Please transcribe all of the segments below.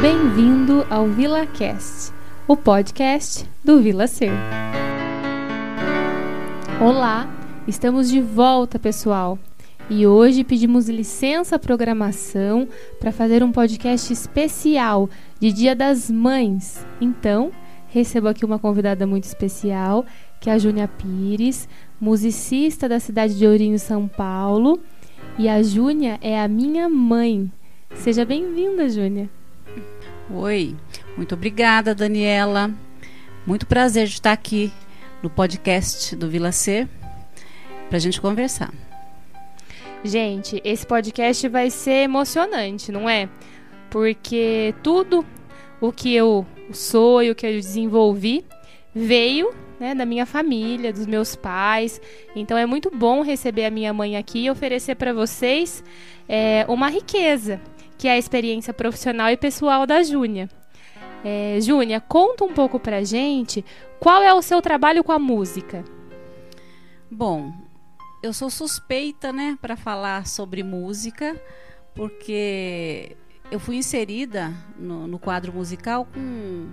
Bem-vindo ao VilaCast, o podcast do Vila Ser. Olá, estamos de volta, pessoal. E hoje pedimos licença à programação para fazer um podcast especial de Dia das Mães. Então, recebo aqui uma convidada muito especial, que é a Júnia Pires, musicista da cidade de Ourinho, São Paulo. E a Júnia é a minha mãe. Seja bem-vinda, Júnia. Oi, muito obrigada, Daniela. Muito prazer de estar aqui no podcast do Vila C para a gente conversar. Gente, esse podcast vai ser emocionante, não é? Porque tudo o que eu sou e o que eu desenvolvi veio né, da minha família, dos meus pais. Então é muito bom receber a minha mãe aqui e oferecer para vocês é, uma riqueza, que é a experiência profissional e pessoal da Júnia. É, Júnia, conta um pouco pra gente qual é o seu trabalho com a música. Bom, eu sou suspeita, né, para falar sobre música, porque eu fui inserida no, no quadro musical com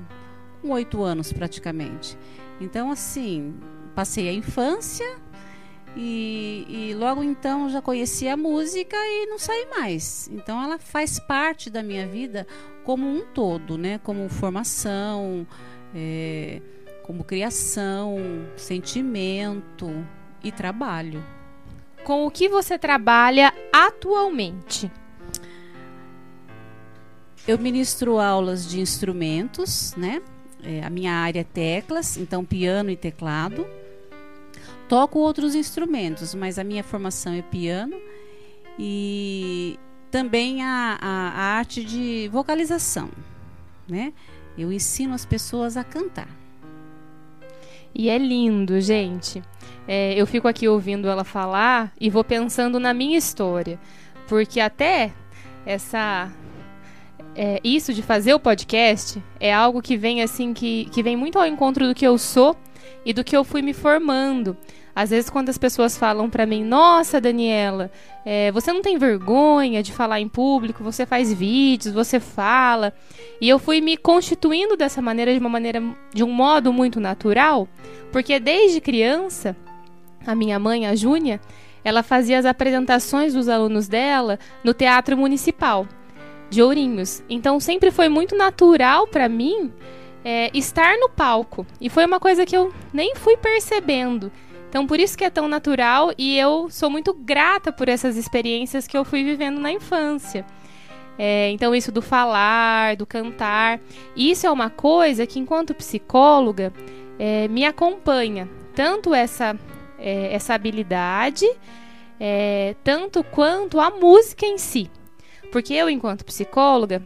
oito anos praticamente. Então, assim, passei a infância e, e, logo então já conhecia a música e não saí mais. Então ela faz parte da minha vida como um todo, né? Como formação, é, como criação, sentimento e trabalho. Com o que você trabalha atualmente? Eu ministro aulas de instrumentos, né? É, a minha área é teclas, então piano e teclado. Toco outros instrumentos, mas a minha formação é piano e também a, a, a arte de vocalização, né? Eu ensino as pessoas a cantar. E é lindo, gente. É, eu fico aqui ouvindo ela falar e vou pensando na minha história, porque até essa é, isso de fazer o podcast é algo que vem assim que, que vem muito ao encontro do que eu sou e do que eu fui me formando. Às vezes, quando as pessoas falam para mim, nossa, Daniela, é, você não tem vergonha de falar em público, você faz vídeos, você fala. E eu fui me constituindo dessa maneira, de uma maneira, de um modo muito natural, porque desde criança, a minha mãe, a Júnia, ela fazia as apresentações dos alunos dela no Teatro Municipal de Ourinhos. Então sempre foi muito natural para mim é, estar no palco. E foi uma coisa que eu nem fui percebendo. Então por isso que é tão natural e eu sou muito grata por essas experiências que eu fui vivendo na infância. É, então isso do falar, do cantar, isso é uma coisa que enquanto psicóloga é, me acompanha. Tanto essa, é, essa habilidade, é, tanto quanto a música em si. Porque eu, enquanto psicóloga,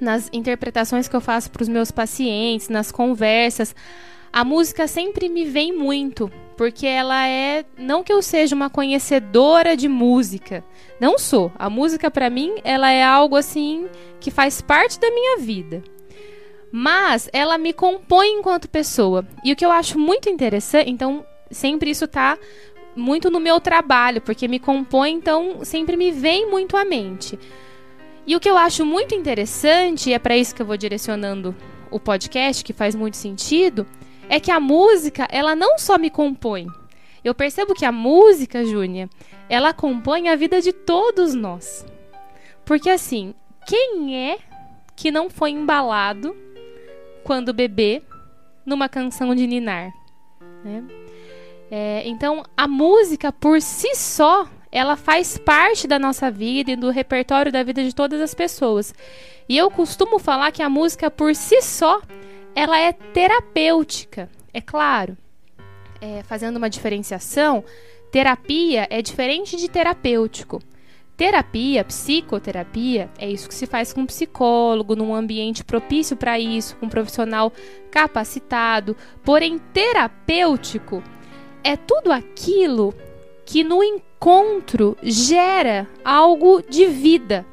nas interpretações que eu faço para os meus pacientes, nas conversas, a música sempre me vem muito, porque ela é, não que eu seja uma conhecedora de música, não sou. A música para mim, ela é algo assim que faz parte da minha vida. Mas ela me compõe enquanto pessoa. E o que eu acho muito interessante, então sempre isso tá muito no meu trabalho, porque me compõe, então sempre me vem muito à mente. E o que eu acho muito interessante, e é para isso que eu vou direcionando o podcast, que faz muito sentido, é que a música, ela não só me compõe. Eu percebo que a música, Júnia, ela compõe a vida de todos nós. Porque assim, quem é que não foi embalado quando bebê numa canção de ninar? Né? É, então, a música por si só, ela faz parte da nossa vida e do repertório da vida de todas as pessoas. E eu costumo falar que a música por si só, ela é terapêutica, é claro. É, fazendo uma diferenciação, terapia é diferente de terapêutico. Terapia, psicoterapia, é isso que se faz com um psicólogo, num ambiente propício para isso, com um profissional capacitado. Porém, terapêutico é tudo aquilo que no encontro gera algo de vida.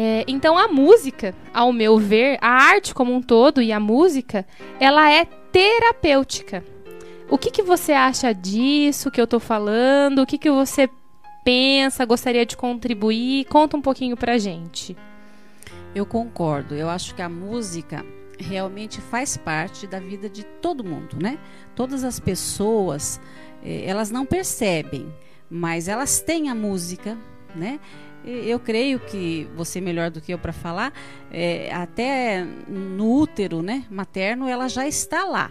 É, então a música, ao meu ver, a arte como um todo e a música, ela é terapêutica. O que, que você acha disso que eu estou falando? O que, que você pensa, gostaria de contribuir? Conta um pouquinho pra gente. Eu concordo. Eu acho que a música realmente faz parte da vida de todo mundo, né? Todas as pessoas, eh, elas não percebem, mas elas têm a música, né? Eu creio que você melhor do que eu para falar, é, até no útero, né, materno, ela já está lá,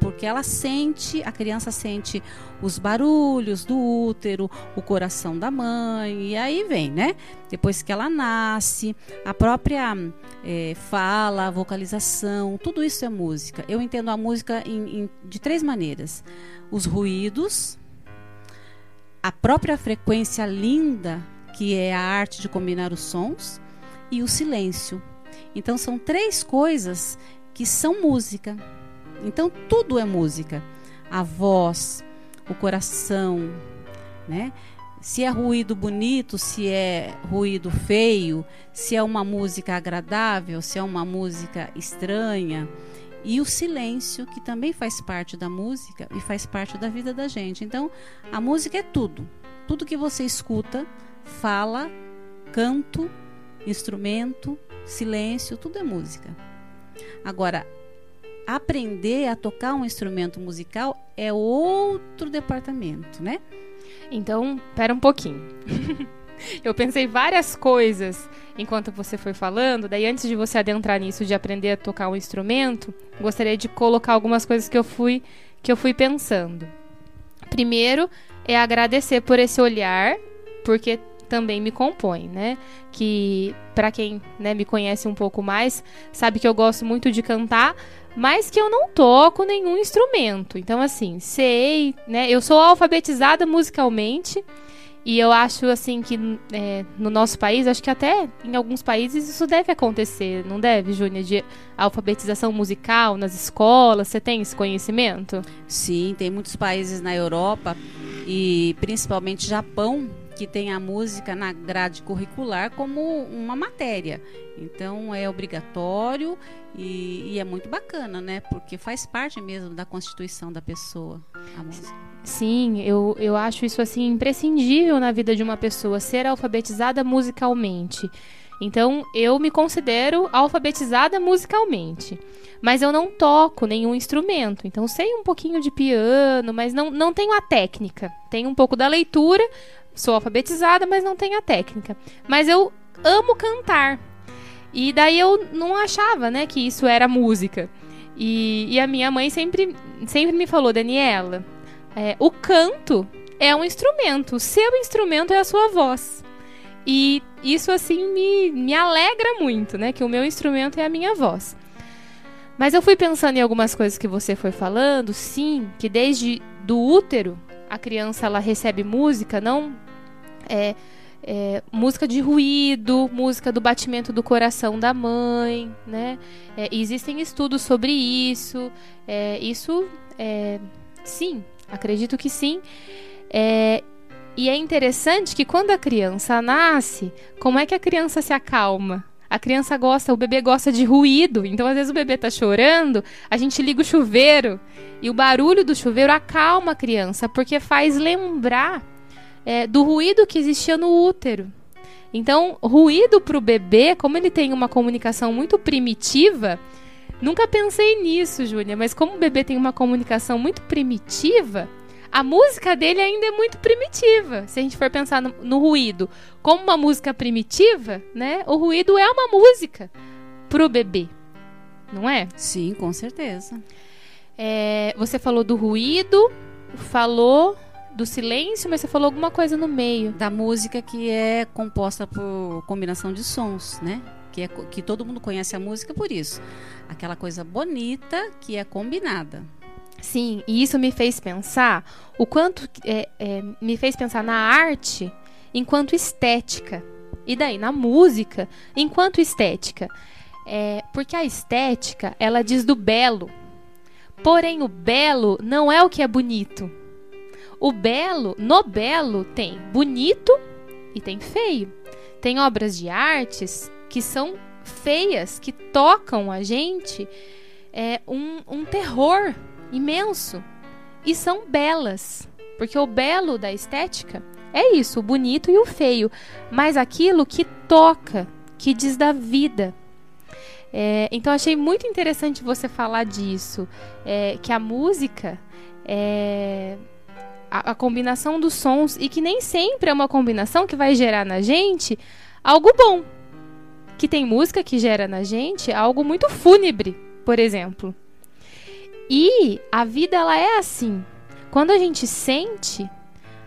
porque ela sente, a criança sente os barulhos do útero, o coração da mãe, e aí vem, né? Depois que ela nasce, a própria é, fala, vocalização, tudo isso é música. Eu entendo a música em, em, de três maneiras: os ruídos, a própria frequência linda, que é a arte de combinar os sons, e o silêncio. Então são três coisas que são música. Então tudo é música. A voz, o coração, né? Se é ruído bonito, se é ruído feio, se é uma música agradável, se é uma música estranha. E o silêncio, que também faz parte da música e faz parte da vida da gente. Então, a música é tudo. Tudo que você escuta, fala, canto, instrumento, silêncio, tudo é música. Agora, aprender a tocar um instrumento musical é outro departamento, né? Então, espera um pouquinho. Eu pensei várias coisas enquanto você foi falando, daí antes de você adentrar nisso de aprender a tocar um instrumento, gostaria de colocar algumas coisas que eu fui que eu fui pensando. Primeiro é agradecer por esse olhar, porque também me compõe, né? Que para quem né, me conhece um pouco mais, sabe que eu gosto muito de cantar, mas que eu não toco nenhum instrumento. Então, assim, sei, né? Eu sou alfabetizada musicalmente. E eu acho assim que é, no nosso país, acho que até em alguns países isso deve acontecer, não deve, Júnior, de alfabetização musical nas escolas. Você tem esse conhecimento? Sim, tem muitos países na Europa e principalmente Japão que tem a música na grade curricular como uma matéria. Então é obrigatório e, e, é muito bacana, né? Porque faz parte mesmo da constituição da pessoa a música. Sim, eu, eu acho isso assim imprescindível na vida de uma pessoa ser alfabetizada musicalmente. Então eu me considero alfabetizada musicalmente. Mas eu não toco nenhum instrumento. Então sei um pouquinho de piano, mas não, não tenho a técnica. Tenho um pouco da leitura, sou alfabetizada, mas não tenho a técnica. Mas eu amo cantar. E daí eu não achava, né, que isso era música. E, e a minha mãe sempre, sempre me falou, Daniela, é, o canto é um instrumento, o seu instrumento é a sua voz. E isso, assim, me, me alegra muito, né, que o meu instrumento é a minha voz. Mas eu fui pensando em algumas coisas que você foi falando, sim, que desde do útero a criança ela recebe música, não é, é, música de ruído, música do batimento do coração da mãe, né? É, existem estudos sobre isso. É, isso, é, sim, acredito que sim. É, e é interessante que quando a criança nasce, como é que a criança se acalma? A criança gosta, o bebê gosta de ruído. Então, às vezes, o bebê tá chorando, a gente liga o chuveiro. E o barulho do chuveiro acalma a criança, porque faz lembrar é, do ruído que existia no útero. Então, ruído para o bebê, como ele tem uma comunicação muito primitiva, nunca pensei nisso, Júlia, mas como o bebê tem uma comunicação muito primitiva, a música dele ainda é muito primitiva. Se a gente for pensar no, no ruído como uma música primitiva, né? O ruído é uma música para o bebê, não é? Sim, com certeza. É, você falou do ruído, falou do silêncio, mas você falou alguma coisa no meio. Da música que é composta por combinação de sons, né? Que, é, que todo mundo conhece a música por isso. Aquela coisa bonita que é combinada. Sim, e isso me fez pensar o quanto é, é, me fez pensar na arte enquanto estética. E daí, na música, enquanto estética. É, porque a estética, ela diz do belo. Porém, o belo não é o que é bonito. O belo, no belo, tem bonito e tem feio. Tem obras de artes que são feias, que tocam a gente é, um, um terror imenso. E são belas. Porque o belo da estética é isso, o bonito e o feio. Mas aquilo que toca, que diz da vida. É, então achei muito interessante você falar disso, é, que a música é a, a, combinação dos sons e que nem sempre é uma combinação que vai gerar na gente algo bom. Que tem música que gera na gente algo muito fúnebre, por exemplo. E a vida ela é assim. Quando a gente sente,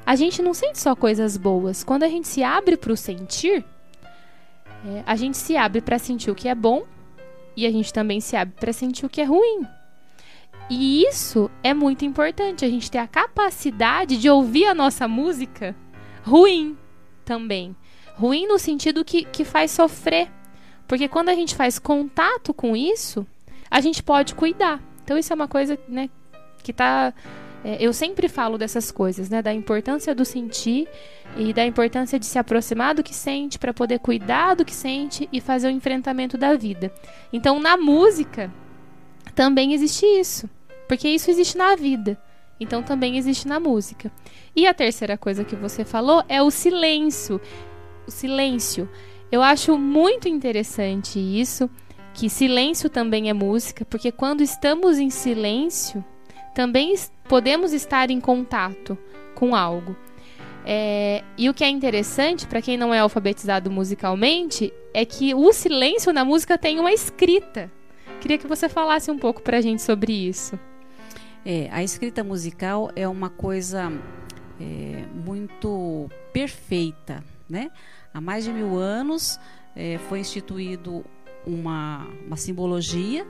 a gente não sente só coisas boas. Quando a gente se abre para o sentir, é, a gente se abre para sentir o que é bom e a gente também se abre para sentir o que é ruim. E isso é muito importante, a gente ter a capacidade de ouvir a nossa música ruim também. Ruim no sentido que, que faz sofrer. Porque quando a gente faz contato com isso, a gente pode cuidar. Então isso é uma coisa né, que está é, eu sempre falo dessas coisas, né? Da importância do sentir e da importância de se aproximar do que sente para poder cuidar do que sente e fazer o enfrentamento da vida. Então, na música também existe isso, porque isso existe na vida. Então também existe na música. E a terceira coisa que você falou é o silêncio. O silêncio. Eu acho muito interessante isso, que silêncio também é música, porque quando estamos em silêncio, também podemos estar em contato com algo. É, e o que é interessante, para quem não é alfabetizado musicalmente, é que o silêncio na música tem uma escrita. Queria que você falasse um pouco para a gente sobre isso. É, a escrita musical é uma coisa é, muito perfeita, né? Há mais de mil anos é, foi instituído uma, uma simbologia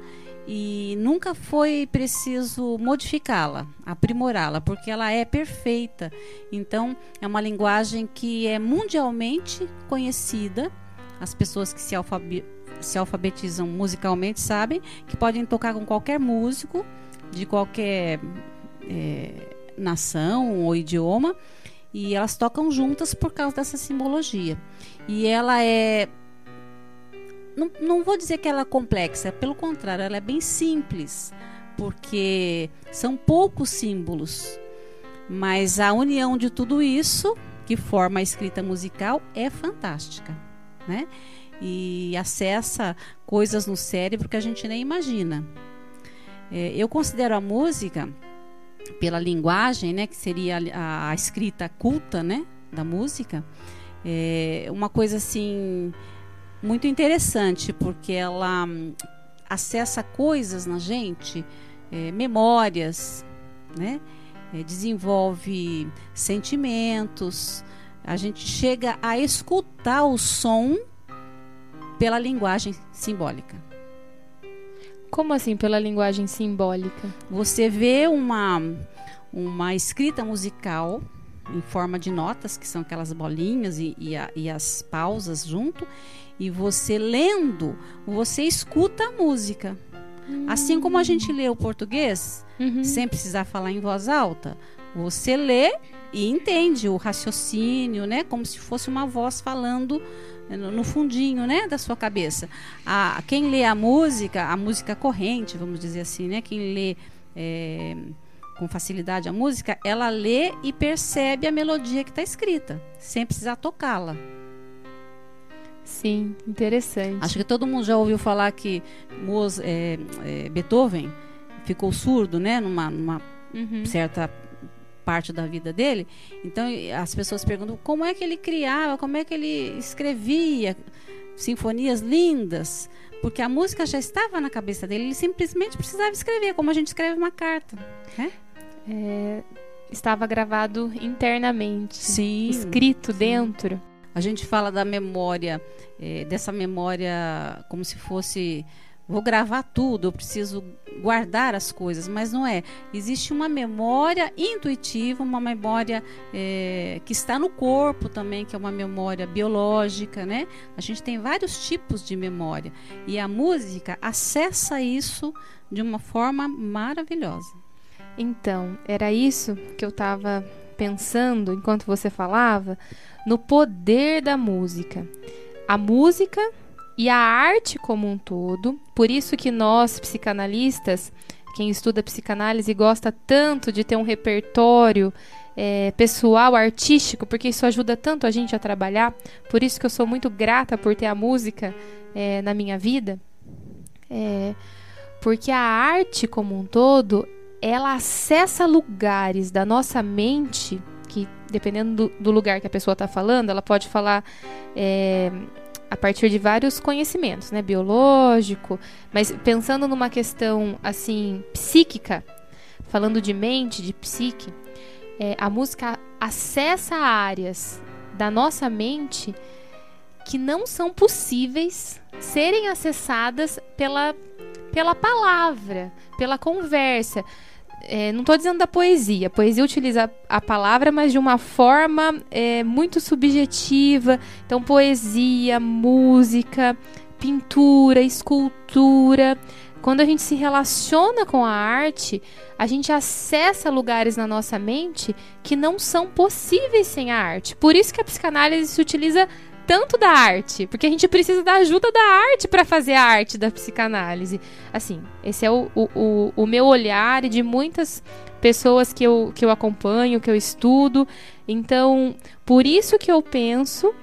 e nunca foi preciso modificá-la, aprimorá-la, porque ela é perfeita. Então, é uma linguagem que é mundialmente conhecida. As pessoas que se, alfabe se alfabetizam musicalmente sabem que podem tocar com qualquer músico de qualquer é, nação ou idioma e elas tocam juntas por causa dessa simbologia. E ela é não, não vou dizer que ela é complexa, pelo contrário, ela é bem simples, porque são poucos símbolos. Mas a união de tudo isso, que forma a escrita musical, é fantástica. Né? E acessa coisas no cérebro que a gente nem imagina. É, eu considero a música, pela linguagem, né, que seria a, a escrita culta né, da música, é uma coisa assim muito interessante, porque ela hum, acessa coisas na gente, é, memórias, né? É, desenvolve sentimentos, a gente chega a escutar o som pela linguagem simbólica. Como assim pela linguagem simbólica? Você vê uma, uma escrita musical em forma de notas, que são aquelas bolinhas e, e, a, e as pausas junto, e você lendo, você escuta a música. Uhum. Assim como a gente lê o português, uhum. sem precisar falar em voz alta, você lê e entende o raciocínio, né? Como se fosse uma voz falando no fundinho, né, da sua cabeça. A, quem lê a música, a música corrente, vamos dizer assim, né? Quem lê é, com facilidade a música, ela lê e percebe a melodia que está escrita, sem precisar tocá-la. Sim, interessante. Acho que todo mundo já ouviu falar que Mozart, é, é, Beethoven ficou surdo, né, numa, numa uhum. certa parte da vida dele. Então as pessoas perguntam como é que ele criava, como é que ele escrevia sinfonias lindas, porque a música já estava na cabeça dele. Ele simplesmente precisava escrever, como a gente escreve uma carta. Né? É, estava gravado internamente, sim, escrito sim. dentro. A gente fala da memória, é, dessa memória como se fosse. Vou gravar tudo, eu preciso guardar as coisas, mas não é. Existe uma memória intuitiva, uma memória é, que está no corpo também, que é uma memória biológica, né? A gente tem vários tipos de memória e a música acessa isso de uma forma maravilhosa. Então, era isso que eu estava pensando enquanto você falava no poder da música. A música e a arte como um todo. Por isso que nós, psicanalistas, quem estuda psicanálise gosta tanto de ter um repertório é, pessoal, artístico, porque isso ajuda tanto a gente a trabalhar. Por isso que eu sou muito grata por ter a música é, na minha vida. É, porque a arte como um todo, ela acessa lugares da nossa mente que, dependendo do, do lugar que a pessoa está falando, ela pode falar é, a partir de vários conhecimentos, né, biológico, mas pensando numa questão assim psíquica, falando de mente, de psique, é, a música acessa áreas da nossa mente que não são possíveis serem acessadas pela, pela palavra, pela conversa. É, não estou dizendo da poesia. A poesia utiliza a palavra, mas de uma forma é, muito subjetiva. Então, poesia, música, pintura, escultura. Quando a gente se relaciona com a arte, a gente acessa lugares na nossa mente que não são possíveis sem a arte. Por isso que a psicanálise se utiliza tanto da arte, porque a gente precisa da ajuda da arte para fazer a arte da psicanálise. Assim, esse é o, o, o, meu olhar e de muitas pessoas que eu, que eu acompanho, que eu estudo. Então, por isso que eu penso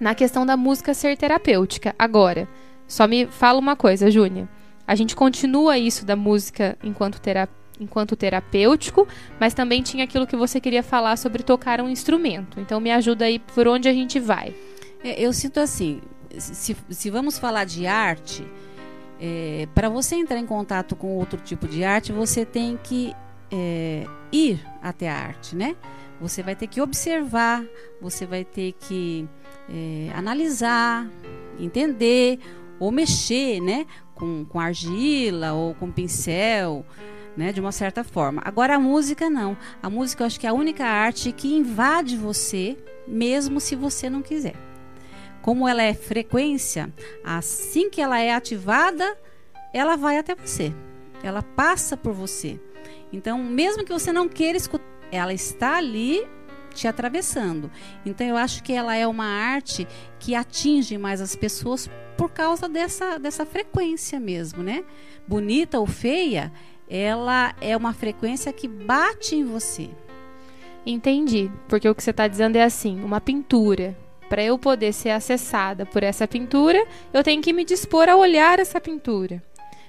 na questão da música ser terapêutica. Agora, só me fala uma coisa, Júnia. A gente continua isso da música enquanto, tera enquanto terapêutico, mas também tinha aquilo que você queria falar sobre tocar um instrumento. Então me ajuda aí por onde a gente vai. É, eu sinto assim, se, se vamos falar de arte, é, para você entrar em contato com outro tipo de arte, você tem que é, ir até a arte, né? Você vai ter que observar, você vai ter que é, analisar, entender ou mexer, né? com, com argila ou com pincel, né, de uma certa forma. Agora a música não. A música eu acho que é a única arte que invade você, mesmo se você não quiser. Como ela é frequência, assim que ela é ativada, ela vai até você. Ela passa por você. Então, mesmo que você não queira escutar, ela está ali te atravessando. Então eu acho que ela é uma arte que atinge mais as pessoas por causa dessa, dessa frequência mesmo, né? Bonita ou feia, ela é uma frequência que bate em você. Entendi, porque o que você está dizendo é assim, uma pintura. Para eu poder ser acessada por essa pintura, eu tenho que me dispor a olhar essa pintura.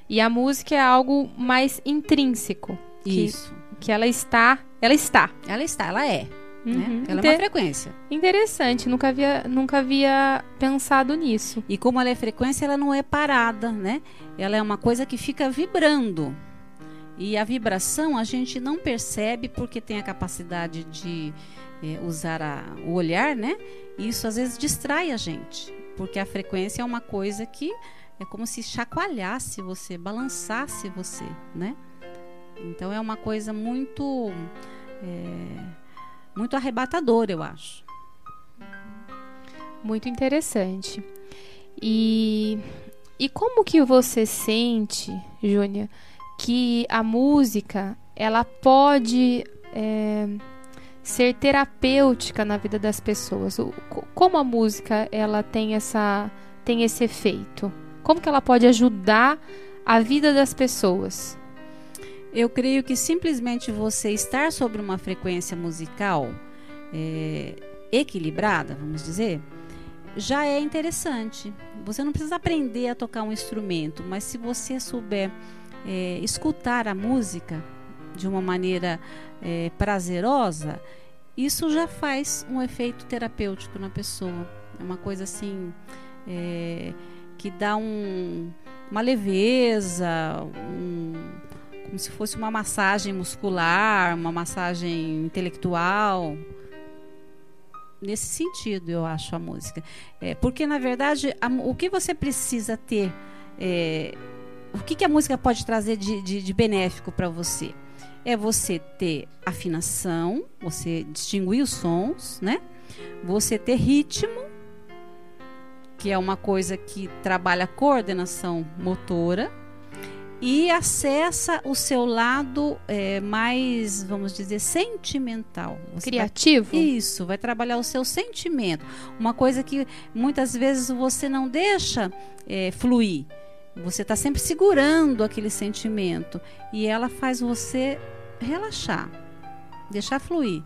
E a música é algo mais intrínseco. Isso. Que, que ela está, ela está. Ela está, ela é. Né? Uhum. Né? Ela Inter... é uma frequência. Interessante, nunca havia, nunca havia pensado nisso. E como ela é frequência, ela não é parada, né? Ela é uma coisa que fica vibrando. E a vibração a gente não percebe porque tem a capacidade de é, usar a, o olhar, né? Isso às vezes distrai a gente, porque a frequência é uma coisa que é como se chacoalhasse você, balançasse você, né? Então é uma coisa muito é, muito arrebatador, eu acho. Muito interessante. E, e como que você sente, Júnia, que a música ela pode é, ser terapêutica na vida das pessoas? Como a música ela tem essa tem esse efeito? Como que ela pode ajudar a vida das pessoas? Eu creio que simplesmente você estar sobre uma frequência musical é, equilibrada, vamos dizer, já é interessante. Você não precisa aprender a tocar um instrumento, mas se você souber é, escutar a música de uma maneira é, prazerosa, isso já faz um efeito terapêutico na pessoa. É uma coisa assim é, que dá um, uma leveza, um, como se fosse uma massagem muscular, uma massagem intelectual. Nesse sentido, eu acho a música. É, porque, na verdade, a, o que você precisa ter. É, o que, que a música pode trazer de, de, de benéfico para você? É você ter afinação, você distinguir os sons, né? Você ter ritmo, que é uma coisa que trabalha a coordenação motora e acessa o seu lado é, mais, vamos dizer, sentimental. Você Criativo? Vai, isso, vai trabalhar o seu sentimento. Uma coisa que muitas vezes você não deixa é, fluir. Você está sempre segurando aquele sentimento e ela faz você relaxar, deixar fluir.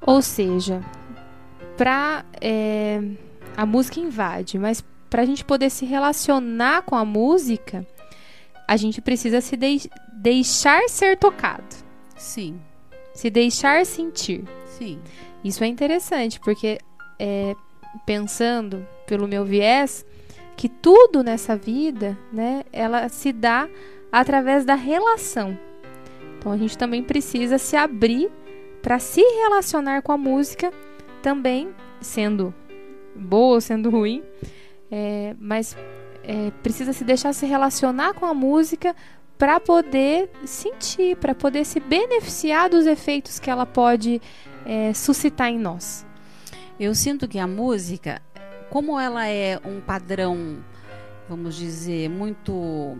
Ou seja, para é, a música invade, mas para a gente poder se relacionar com a música, a gente precisa se de deixar ser tocado. Sim. Se deixar sentir. Sim. Isso é interessante, porque é, pensando pelo meu viés, que tudo nessa vida, né, ela se dá através da relação. Então a gente também precisa se abrir para se relacionar com a música, também sendo boa ou sendo ruim, é, mas é, precisa se deixar se relacionar com a música para poder sentir, para poder se beneficiar dos efeitos que ela pode é, suscitar em nós. Eu sinto que a música como ela é um padrão, vamos dizer, muito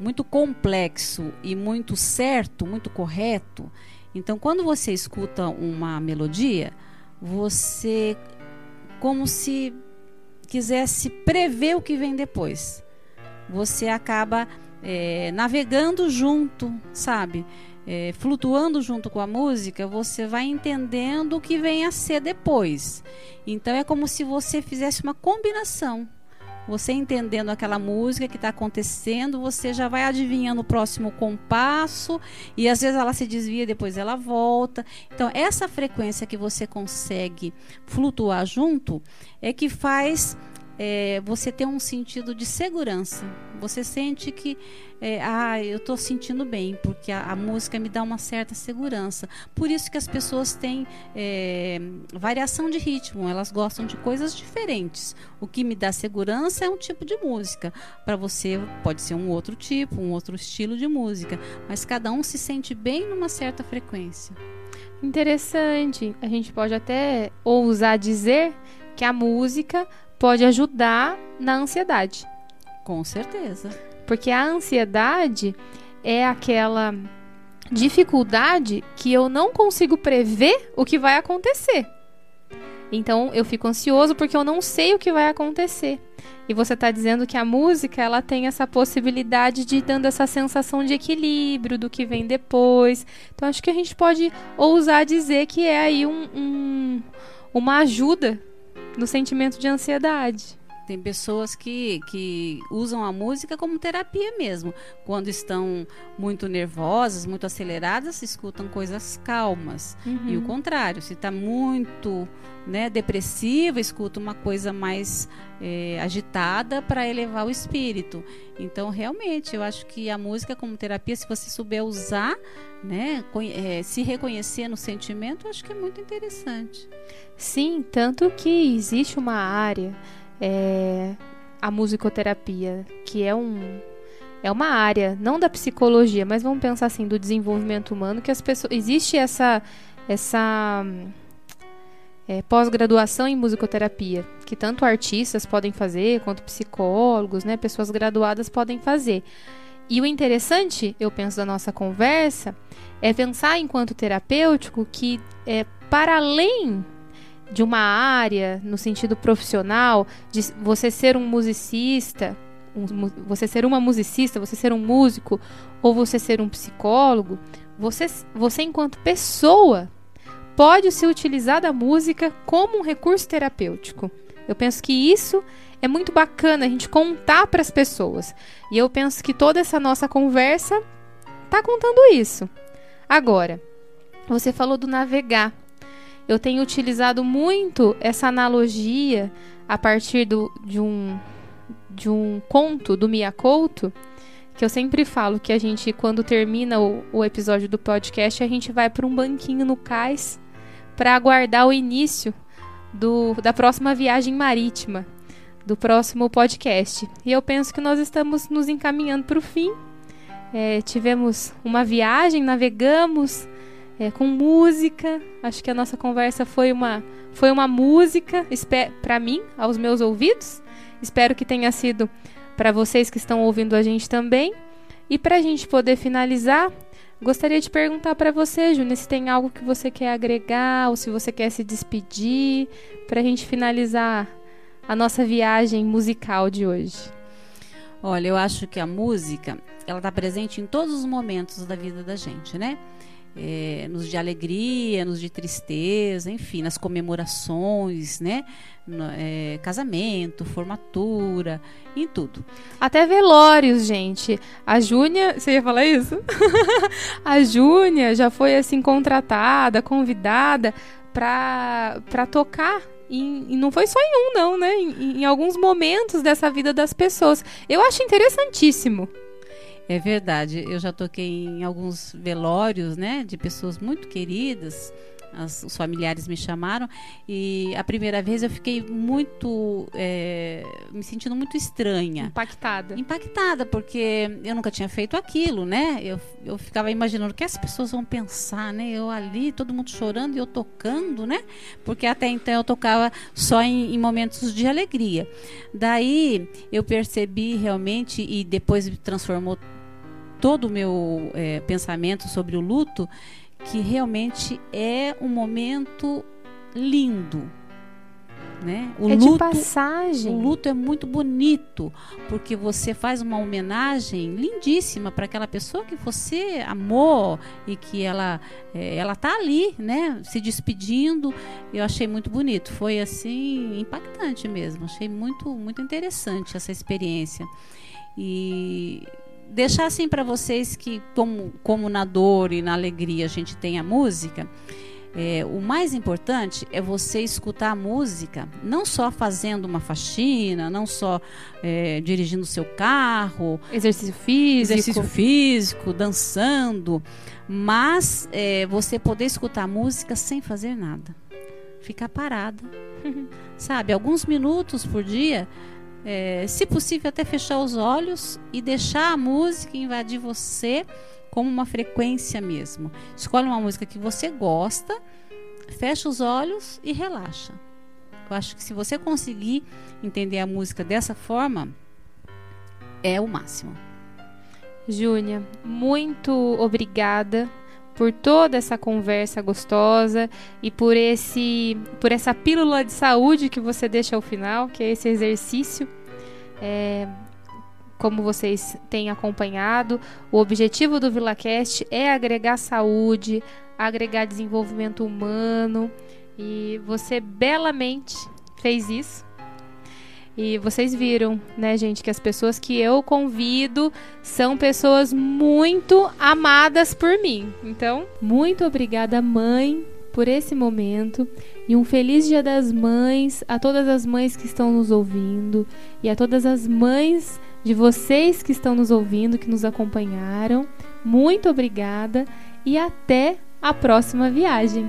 muito complexo e muito certo, muito correto. Então, quando você escuta uma melodia, você como se quisesse prever o que vem depois. Você acaba é, navegando junto, sabe? é, flutuando junto com a música, você vai entendendo o que vem a ser depois. Então é como se você fizesse uma combinação. Você entendendo aquela música que está acontecendo, você já vai adivinhando o próximo compasso e às vezes ela se desvia, depois ela volta. Então essa frequência que você consegue flutuar junto é que faz é, você ter um sentido de segurança. Você sente que, é, ah, eu estou sentindo bem, porque a, a, música me dá uma certa segurança. Por isso que as pessoas têm é, variação de ritmo, elas gostam de coisas diferentes. O que me dá segurança é um tipo de música. Para você pode ser um outro tipo, um outro estilo de música, mas cada um se sente bem numa certa frequência. Interessante. A gente pode até ousar dizer que a música pode ajudar na ansiedade. Com certeza. Porque a ansiedade é aquela dificuldade que eu não consigo prever o que vai acontecer. Então eu fico ansioso porque eu não sei o que vai acontecer. E você está dizendo que a música ela tem essa possibilidade de dando essa sensação de equilíbrio do que vem depois. Então acho que a gente pode ousar dizer que é aí um, um uma ajuda no sentimento de ansiedade. Tem pessoas que, que usam a música como terapia mesmo. Quando estão muito nervosas, muito aceleradas, escutam coisas calmas. Uhum. E o contrário, se está muito né, depressiva, escuta uma coisa mais é, agitada para elevar o espírito. Então, realmente, eu acho que a música como terapia, se você souber usar, né, é, se reconhecer no sentimento, acho que é muito interessante. Sim, tanto que existe uma área é, a musicoterapia, que é um é uma área não da psicologia, mas vamos pensar assim do desenvolvimento humano que as pessoas existe essa essa é, pós-graduação em musicoterapia que tanto artistas podem fazer quanto psicólogos, né, pessoas graduadas podem fazer. E o interessante, eu penso da nossa conversa, é pensar enquanto terapêutico que é para além de uma área no sentido profissional, de você ser um musicista, um, você ser uma musicista, você ser um músico ou você ser um psicólogo, você, você enquanto pessoa pode se utilizar da música como um recurso terapêutico. Eu penso que isso é muito bacana a gente contar para as pessoas. E eu penso que toda essa nossa conversa está contando isso. Agora, você falou do navegar eu tenho utilizado muito essa analogia a partir do, de, um, de um conto do Miyakoto, que eu sempre falo que a gente, quando termina o, o episódio do podcast, a gente vai para um banquinho no cais para aguardar o início do, da próxima viagem marítima, do próximo podcast. E eu penso que nós estamos nos encaminhando para o fim. É, tivemos uma viagem, navegamos é, com música. Acho que a nossa conversa foi uma, foi uma música para mim, aos meus ouvidos. Espero que tenha sido para vocês que estão ouvindo a gente também. E para a gente poder finalizar, gostaria de perguntar para você, Júnior, se tem algo que você quer agregar ou se você quer se despedir para a gente finalizar a nossa viagem musical de hoje. Olha, eu acho que a música, ela está presente em todos os momentos da vida da gente, né? É, nos de alegria, nos de tristeza, enfim, nas comemorações, né? No, é, casamento, formatura, em tudo. Até velórios, gente. A Júnia, você ia falar isso? a Júnia já foi assim contratada, convidada para tocar e, não foi só em um, não, né? Em, em, alguns momentos dessa vida das pessoas. Eu acho interessantíssimo. É verdade. Eu já toquei em alguns velórios, né? De pessoas muito queridas. As, os familiares me chamaram. E a primeira vez eu fiquei muito é, me sentindo muito estranha. Impactada. Impactada porque eu nunca tinha feito aquilo né? Eu, eu ficava imaginando o que as pessoas vão pensar né? Eu ali todo mundo chorando e eu tocando né? Porque até então eu tocava só em, em momentos de alegria. Daí eu percebi realmente e depois transformou todo o meu é, pensamento sobre o luto que realmente é um momento lindo. Né? O é luto, de passagem. O luto é muito bonito, porque você faz uma homenagem lindíssima para aquela pessoa que você amou e que ela é, ela tá ali, né, se despedindo. Eu achei muito bonito, foi assim impactante mesmo. Achei muito muito interessante essa experiência. E deixar assim para vocês que, como, como na dor e na alegria a gente tem a música, é, o mais importante é você escutar a música, não só fazendo uma faxina, não só é, dirigindo o seu carro, exercício físico, exercício físico, dançando, mas é, você poder escutar a música sem fazer nada, ficar parada, sabe? Alguns minutos por dia é, se possível, até fechar os olhos e deixar a música invadir você como uma frequência mesmo. Escolhe uma música que você gosta, fecha os olhos e relaxa. Eu acho que se você conseguir entender a música dessa forma, é o máximo. Júnia, muito obrigada por toda essa conversa gostosa e por esse por essa pílula de saúde que você deixa ao final, que é esse exercício. É, como vocês têm acompanhado, o objetivo do VilaCast é agregar saúde, agregar desenvolvimento humano e você belamente fez isso. E vocês viram, né, gente, que as pessoas que eu convido são pessoas muito amadas por mim. Então, muito obrigada, mãe, por esse momento e um feliz Dia das Mães a todas as mães que estão nos ouvindo e a todas as mães de vocês que estão nos ouvindo, que nos acompanharam. Muito obrigada e até a próxima viagem.